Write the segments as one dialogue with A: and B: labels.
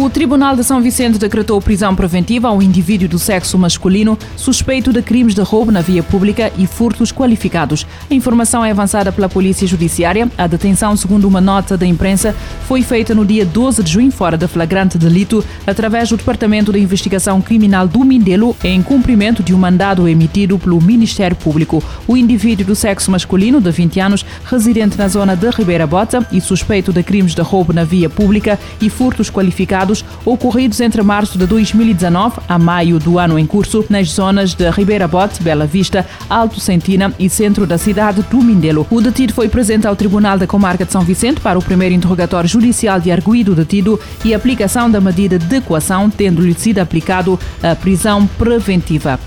A: O Tribunal de São Vicente decretou prisão preventiva a um indivíduo do sexo masculino suspeito de crimes de roubo na via pública e furtos qualificados. A informação é avançada pela Polícia Judiciária. A detenção, segundo uma nota da imprensa, foi feita no dia 12 de junho, fora de flagrante delito, através do Departamento de Investigação Criminal do Mindelo, em cumprimento de um mandado emitido pelo Ministério Público. O indivíduo do sexo masculino, de 20 anos, residente na zona de Ribeira Bota e suspeito de crimes de roubo na via pública e furtos qualificados ocorridos entre março de 2019 a maio do ano em curso nas zonas de Ribeira Bote, Bela Vista, Alto Sentina e centro da cidade do Mindelo. O detido foi presente ao Tribunal da Comarca de São Vicente para o primeiro interrogatório judicial de arguído detido e aplicação da medida de equação, tendo-lhe sido aplicado a prisão preventiva.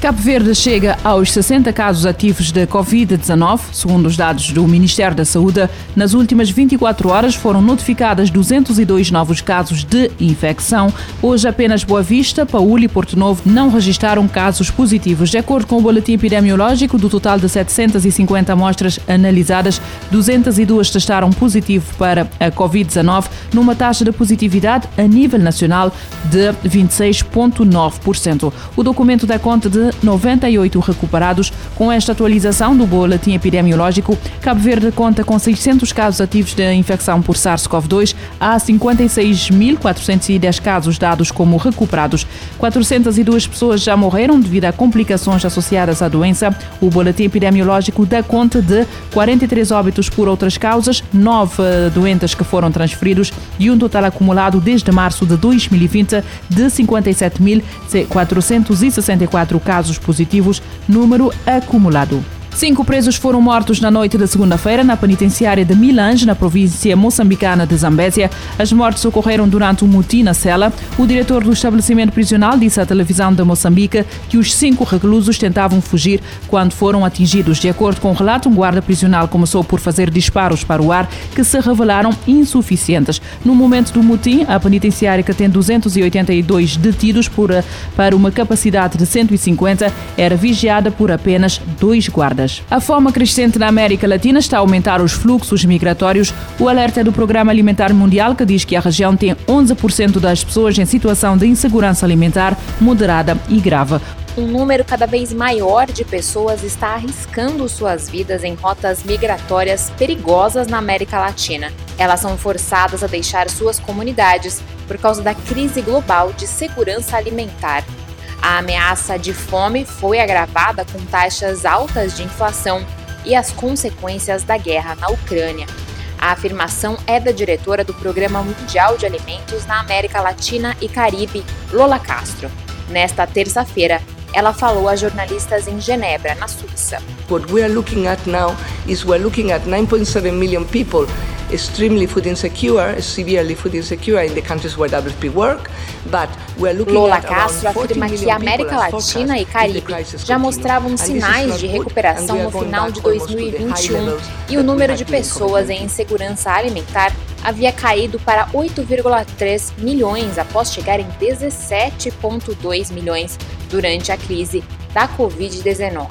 A: Cabo Verde chega aos 60 casos ativos de Covid-19, segundo os dados do Ministério da Saúde. Nas últimas 24 horas foram notificadas 202 novos casos de infecção. Hoje apenas Boa Vista, Paúl e Porto Novo não registraram casos positivos. De acordo com o boletim epidemiológico, do total de 750 amostras analisadas, 202 testaram positivo para a Covid-19, numa taxa de positividade a nível nacional de 26,9%. O documento dá conta de 98 recuperados. Com esta atualização do boletim epidemiológico, Cabo Verde conta com 600 casos ativos de infecção por SARS-CoV-2. Há 56.410 casos dados como recuperados. 402 pessoas já morreram devido a complicações associadas à doença. O boletim epidemiológico dá conta de 43 óbitos por outras causas, 9 doentes que foram transferidos e um total acumulado desde março de 2020 de 57.464 casos casos positivos, número acumulado. Cinco presos foram mortos na noite da segunda-feira na penitenciária de Milange, na província moçambicana de Zambésia. As mortes ocorreram durante um motim na cela. O diretor do estabelecimento prisional disse à televisão de Moçambique que os cinco reclusos tentavam fugir quando foram atingidos. De acordo com o relato, um guarda prisional começou por fazer disparos para o ar que se revelaram insuficientes. No momento do motim, a penitenciária, que tem 282 detidos por, para uma capacidade de 150, era vigiada por apenas dois guardas. A fome crescente na América Latina está a aumentar os fluxos migratórios. O alerta é do Programa Alimentar Mundial que diz que a região tem 11% das pessoas em situação de insegurança alimentar moderada e grave
B: um número cada vez maior de pessoas está arriscando suas vidas em rotas migratórias perigosas na América Latina. Elas são forçadas a deixar suas comunidades por causa da crise global de segurança alimentar. A ameaça de fome foi agravada com taxas altas de inflação e as consequências da guerra na Ucrânia. A afirmação é da diretora do Programa Mundial de Alimentos na América Latina e Caribe, Lola Castro. Nesta terça-feira, ela falou a jornalistas em Genebra, na Suíça.
C: What we are looking at now is we're looking at 9.7 million people extremely food insecure, severely food insecure in the countries where WFP work, but we are looking
B: Lola Castro afirma que a América Latina e Caribe já mostravam sinais de recuperação no final de 2021 e o número de pessoas em insegurança alimentar havia caído para 8,3 milhões após chegar em 17,2 milhões durante a crise da Covid-19.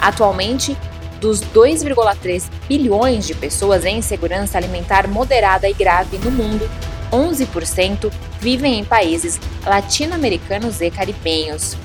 B: Atualmente, dos 2,3 bilhões de pessoas em insegurança alimentar moderada e grave no mundo, 11% vivem em países latino-americanos e caribenhos.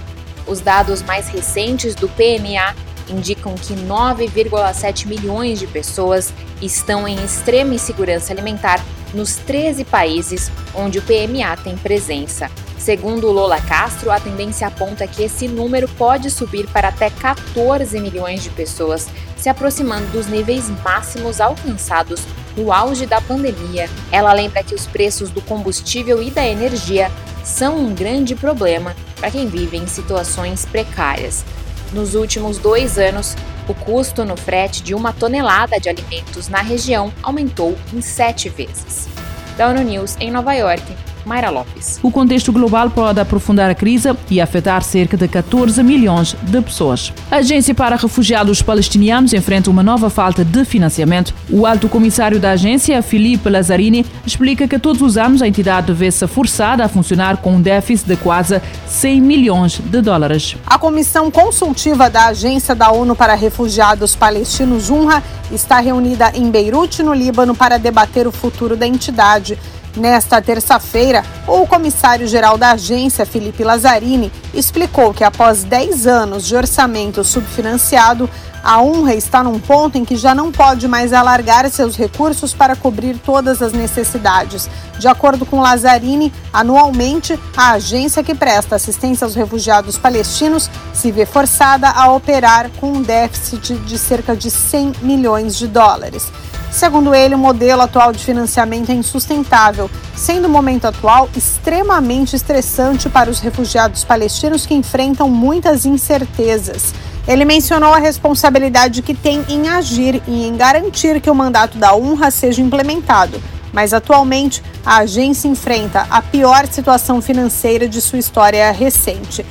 B: Os dados mais recentes do PMA indicam que 9,7 milhões de pessoas estão em extrema insegurança alimentar nos 13 países onde o PMA tem presença. Segundo Lola Castro, a tendência aponta que esse número pode subir para até 14 milhões de pessoas, se aproximando dos níveis máximos alcançados no auge da pandemia. Ela lembra que os preços do combustível e da energia são um grande problema para quem vive em situações precárias. Nos últimos dois anos, o custo no frete de uma tonelada de alimentos na região aumentou em sete vezes. Da ONU News em Nova York, Mayra Lopes.
A: O contexto global pode aprofundar a crise e afetar cerca de 14 milhões de pessoas. A Agência para Refugiados Palestinianos enfrenta uma nova falta de financiamento. O alto comissário da agência, Filipe Lazzarini, explica que todos os anos a entidade vê-se forçada a funcionar com um déficit de quase 100 milhões de dólares.
D: A comissão consultiva da Agência da ONU para Refugiados Palestinos, UNRWA, está reunida em Beirute, no Líbano, para debater o futuro da entidade Nesta terça-feira, o comissário-geral da agência, Felipe Lazzarini, explicou que após 10 anos de orçamento subfinanciado, a UNRWA está num ponto em que já não pode mais alargar seus recursos para cobrir todas as necessidades. De acordo com Lazzarini, anualmente, a agência que presta assistência aos refugiados palestinos se vê forçada a operar com um déficit de cerca de 100 milhões de dólares. Segundo ele, o modelo atual de financiamento é insustentável, sendo o momento atual extremamente estressante para os refugiados palestinos que enfrentam muitas incertezas. Ele mencionou a responsabilidade que tem em agir e em garantir que o mandato da UNRWA seja implementado, mas atualmente a agência enfrenta a pior situação financeira de sua história recente.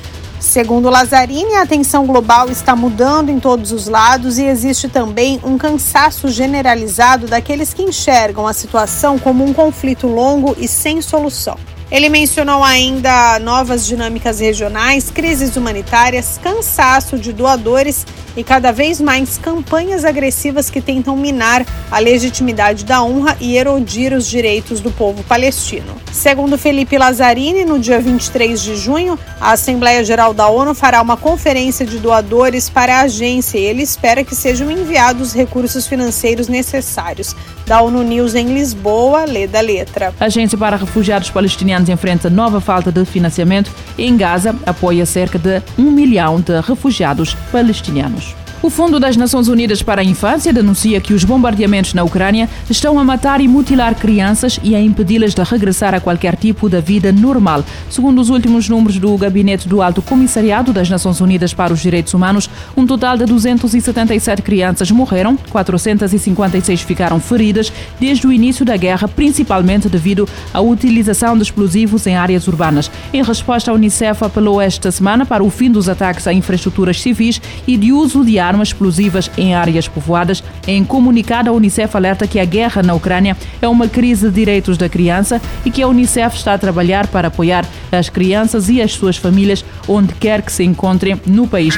D: Segundo Lazzarini, a atenção global está mudando em todos os lados e existe também um cansaço generalizado daqueles que enxergam a situação como um conflito longo e sem solução. Ele mencionou ainda novas dinâmicas regionais, crises humanitárias, cansaço de doadores e cada vez mais campanhas agressivas que tentam minar a legitimidade da honra e erodir os direitos do povo palestino. Segundo Felipe Lazzarini, no dia 23 de junho, a Assembleia Geral da ONU fará uma conferência de doadores para a agência e ele espera que sejam enviados recursos financeiros necessários. Da ONU News em Lisboa, lê da letra.
A: A Agência para Refugiados Palestinianos enfrenta nova falta de financiamento e em Gaza apoia cerca de um milhão de refugiados palestinianos. O Fundo das Nações Unidas para a Infância denuncia que os bombardeamentos na Ucrânia estão a matar e mutilar crianças e a impedi-las de regressar a qualquer tipo de vida normal. Segundo os últimos números do Gabinete do Alto Comissariado das Nações Unidas para os Direitos Humanos, um total de 277 crianças morreram, 456 ficaram feridas desde o início da guerra, principalmente devido à utilização de explosivos em áreas urbanas. Em resposta, a Unicef apelou esta semana para o fim dos ataques a infraestruturas civis e de uso de armas armas explosivas em áreas povoadas. Em comunicado, a Unicef alerta que a guerra na Ucrânia é uma crise de direitos da criança e que a Unicef está a trabalhar para apoiar as crianças e as suas famílias onde quer que se encontrem no país.